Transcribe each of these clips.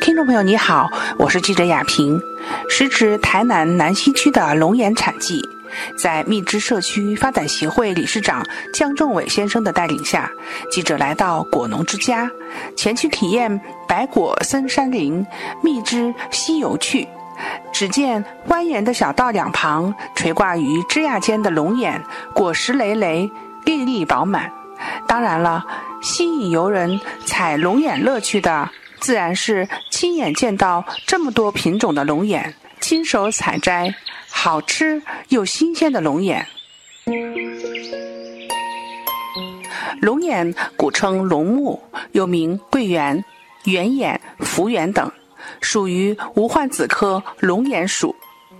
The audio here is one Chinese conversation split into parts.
听众朋友你好，我是记者雅萍。时值台南南西区的龙眼产季，在蜜汁社区发展协会理事长江仲伟先生的带领下，记者来到果农之家，前去体验白果森山林蜜汁西游趣。只见蜿蜒的小道两旁垂挂于枝桠间的龙眼，果实累累，粒粒饱满。当然了，吸引游人采龙眼乐趣的。自然是亲眼见到这么多品种的龙眼，亲手采摘好吃又新鲜的龙眼。龙眼古称龙目，又名桂圆、圆眼、福圆等，属于无患子科龙眼属。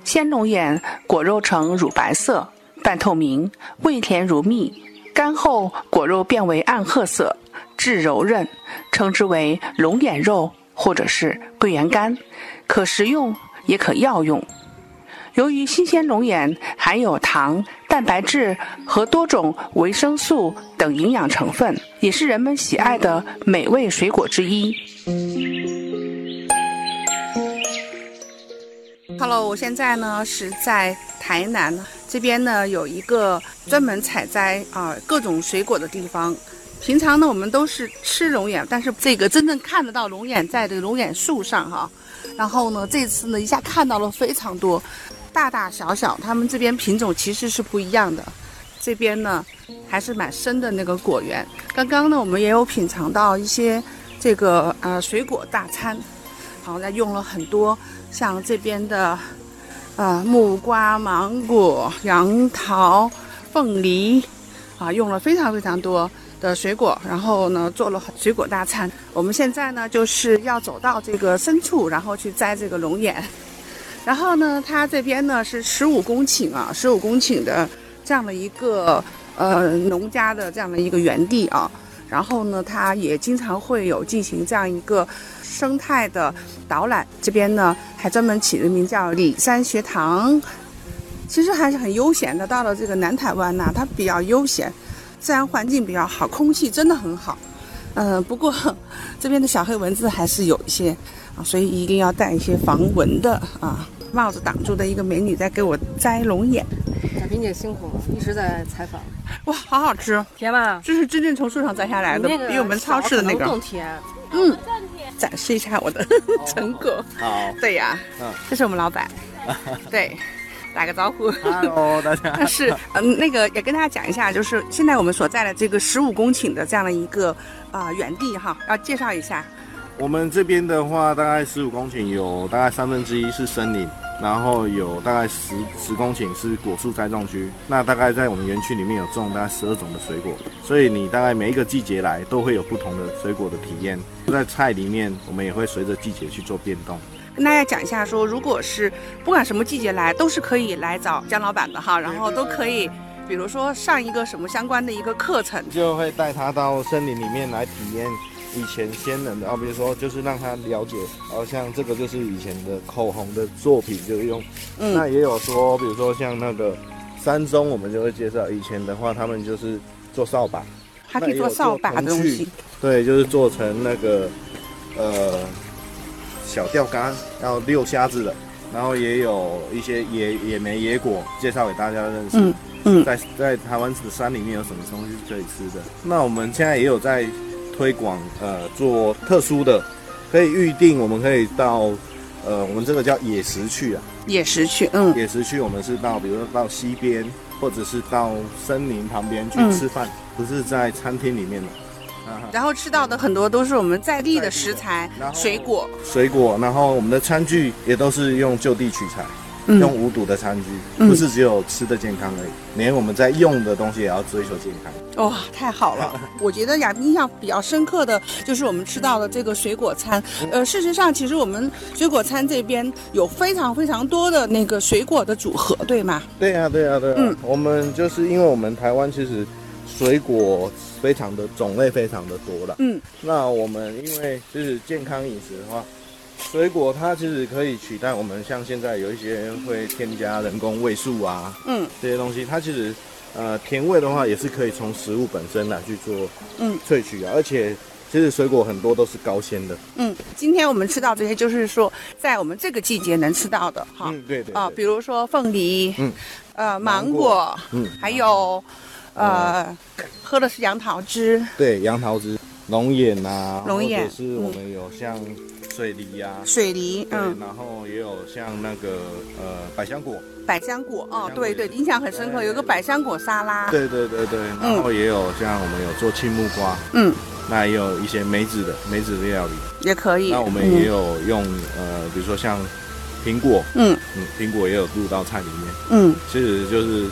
鲜龙眼果肉呈乳白色，半透明，味甜如蜜；干后果肉变为暗褐色。质柔韧，称之为龙眼肉或者是桂圆干，可食用也可药用。由于新鲜龙眼含有糖、蛋白质和多种维生素等营养成分，也是人们喜爱的美味水果之一。Hello，我现在呢是在台南这边呢有一个专门采摘啊各种水果的地方。平常呢，我们都是吃龙眼，但是这个真正看得到龙眼在这个龙眼树上哈。然后呢，这次呢一下看到了非常多，大大小小，他们这边品种其实是不一样的。这边呢还是蛮深的那个果园。刚刚呢，我们也有品尝到一些这个呃水果大餐，好，那用了很多像这边的呃木瓜、芒果、杨桃、凤梨，啊，用了非常非常多。的水果，然后呢做了水果大餐。我们现在呢就是要走到这个深处，然后去摘这个龙眼。然后呢，它这边呢是十五公顷啊，十五公顷的这样的一个呃农家的这样的一个园地啊。然后呢，它也经常会有进行这样一个生态的导览。这边呢还专门起了名叫里山学堂，其实还是很悠闲的。到了这个南台湾呢，它比较悠闲。自然环境比较好，空气真的很好，嗯，不过 这边的小黑蚊子还是有一些啊，所以一定要戴一些防蚊的啊帽子挡住的一个美女在给我摘龙眼。小萍姐辛苦了，一直在采访。哇，好好吃，甜吗？这是真正从树上摘下来的，比我们超市的那个更甜。嗯，展示一下我的 成果。好，对呀，嗯，这是我们老板，对。打个招呼，Hello，大家。是，嗯，那个也跟大家讲一下，就是现在我们所在的这个十五公顷的这样的一个啊园地哈，要介绍一下。我们这边的话，大概十五公顷，有大概三分之一是森林，然后有大概十十公顷是果树栽种区。那大概在我们园区里面有种大概十二种的水果，所以你大概每一个季节来都会有不同的水果的体验。在菜里面，我们也会随着季节去做变动。跟大家讲一下，说如果是不管什么季节来，都是可以来找姜老板的哈，然后都可以，比如说上一个什么相关的一个课程，就会带他到森林里面来体验以前先人的，啊，比如说就是让他了解，然后像这个就是以前的口红的作品，就用，嗯，那也有说，比如说像那个山中，我们就会介绍以前的话，他们就是做扫把，还可以做扫把的东西，对，就是做成那个，呃。小钓竿要遛虾子的，然后也有一些野野莓、野果介绍给大家认识。嗯嗯，在在台湾的山里面有什么东西是可以吃的？那我们现在也有在推广，呃，做特殊的，可以预定，我们可以到，呃，我们这个叫野食去啊。野食去，嗯，野食去，我们是到，比如说到溪边，或者是到森林旁边去吃饭，不是在餐厅里面的。然后吃到的很多都是我们在地的食材，水果，水果，然后我们的餐具也都是用就地取材，用无毒的餐具，不是只有吃的健康而已，连我们在用的东西也要追求健康。哇，太好了！我觉得雅冰印象比较深刻的就是我们吃到的这个水果餐。呃，事实上，其实我们水果餐这边有非常非常多的那个水果的组合，对吗？对呀，对呀，对。嗯，我们就是因为我们台湾其实水果。非常的种类非常的多了，嗯，那我们因为就是健康饮食的话，水果它其实可以取代我们像现在有一些会添加人工味素啊，嗯，这些东西，它其实呃甜味的话也是可以从食物本身来去做，嗯，萃取啊，而且其实水果很多都是高纤的。嗯，今天我们吃到这些，就是说在我们这个季节能吃到的哈。嗯，对对啊，比如说凤梨，嗯，呃，芒果，嗯，还有，呃，喝的是杨桃汁。对，杨桃汁、龙眼啊，龙眼是我们有像水梨呀、水梨，嗯，然后也有像那个呃百香果，百香果，哦，果对对，印象很深刻，有个百香果沙拉。对对对对，然后也有像我们有做青木瓜，嗯，那也有一些梅子的梅子的料理，也可以。那我们也有用呃，比如说像苹果，嗯。嗯，苹果也有入到菜里面，嗯。其实就是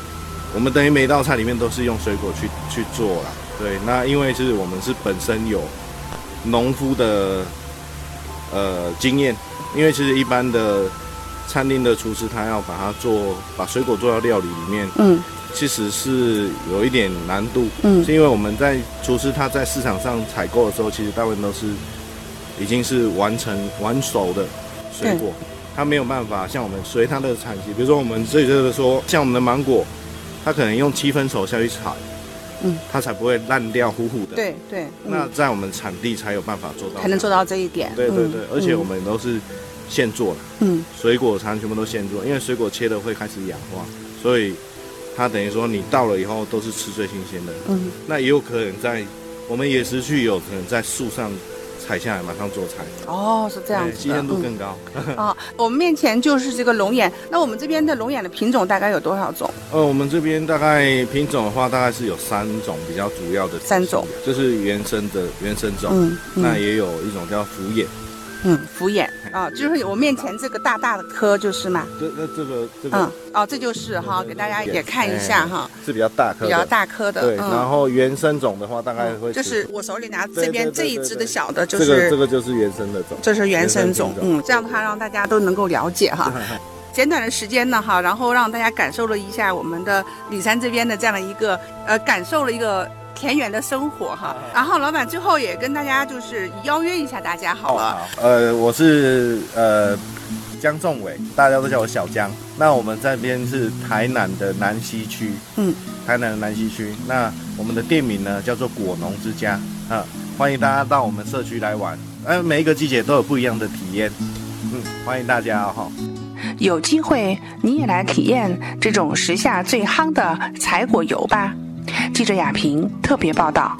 我们等于每道菜里面都是用水果去去做啦。对，那因为是我们是本身有农夫的呃经验，因为其实一般的餐厅的厨师他要把它做把水果做到料理里面，嗯。其实是有一点难度，嗯。是因为我们在厨师他在市场上采购的时候，其实大部分都是已经是完成完熟的水果，他没有办法像我们随它的产期，比如说我们这里就是说，像我们的芒果，它可能用七分熟下去采，嗯，它才不会烂掉糊糊的。，对对，嗯，那在我们产地才有办法做到，才能做。到这一点。对对对，嗯而且我们都是现做的，嗯水果餐全部都现做，因为水果切的会开始氧化，所以它等于说你到了以后都是吃最新鲜的。嗯那也有可能在我们野食区有可能在树上采下来马上做菜，哦，是这样新鲜度嗯更高。啊，我们面前就是这个龙眼。那我们这边的龙眼的品种大概有多少种？呃，我们这边大概品种的话，大概是有三种比较主要的，三种，就是原生的原生种，嗯嗯。那也有一种叫福眼，嗯，福眼啊，就是我面前这个大大的颗就是嘛。这那这个这个、嗯，哦，这就是哈，给大家也看一下哈，是比较大颗，比较大颗的。对，然嗯，后原生种的话，大概会就是我手里拿这边这一只的小的，就这个这个就是原生的种，这是原生种嗯，这样的话让大家都能够了解哈。简短的时间呢，哈，然后让大家感受了一下我们的李山这边的这样的一个呃，感受了一个田园的生活哈。然后老板最后也跟大家就是邀约一下大家好了。好，呃，我是呃江仲伟，大家都叫我小江。那我们这边是台南的南西区，嗯，台南的南西区。那我们的店名呢叫做果农之家，啊，欢迎大家到我们社区来玩。呃，每一个季节都有不一样的体验，嗯，欢迎大家哈、有机会你也来体验这种时下最夯的采果游吧。记者亚平特别报道。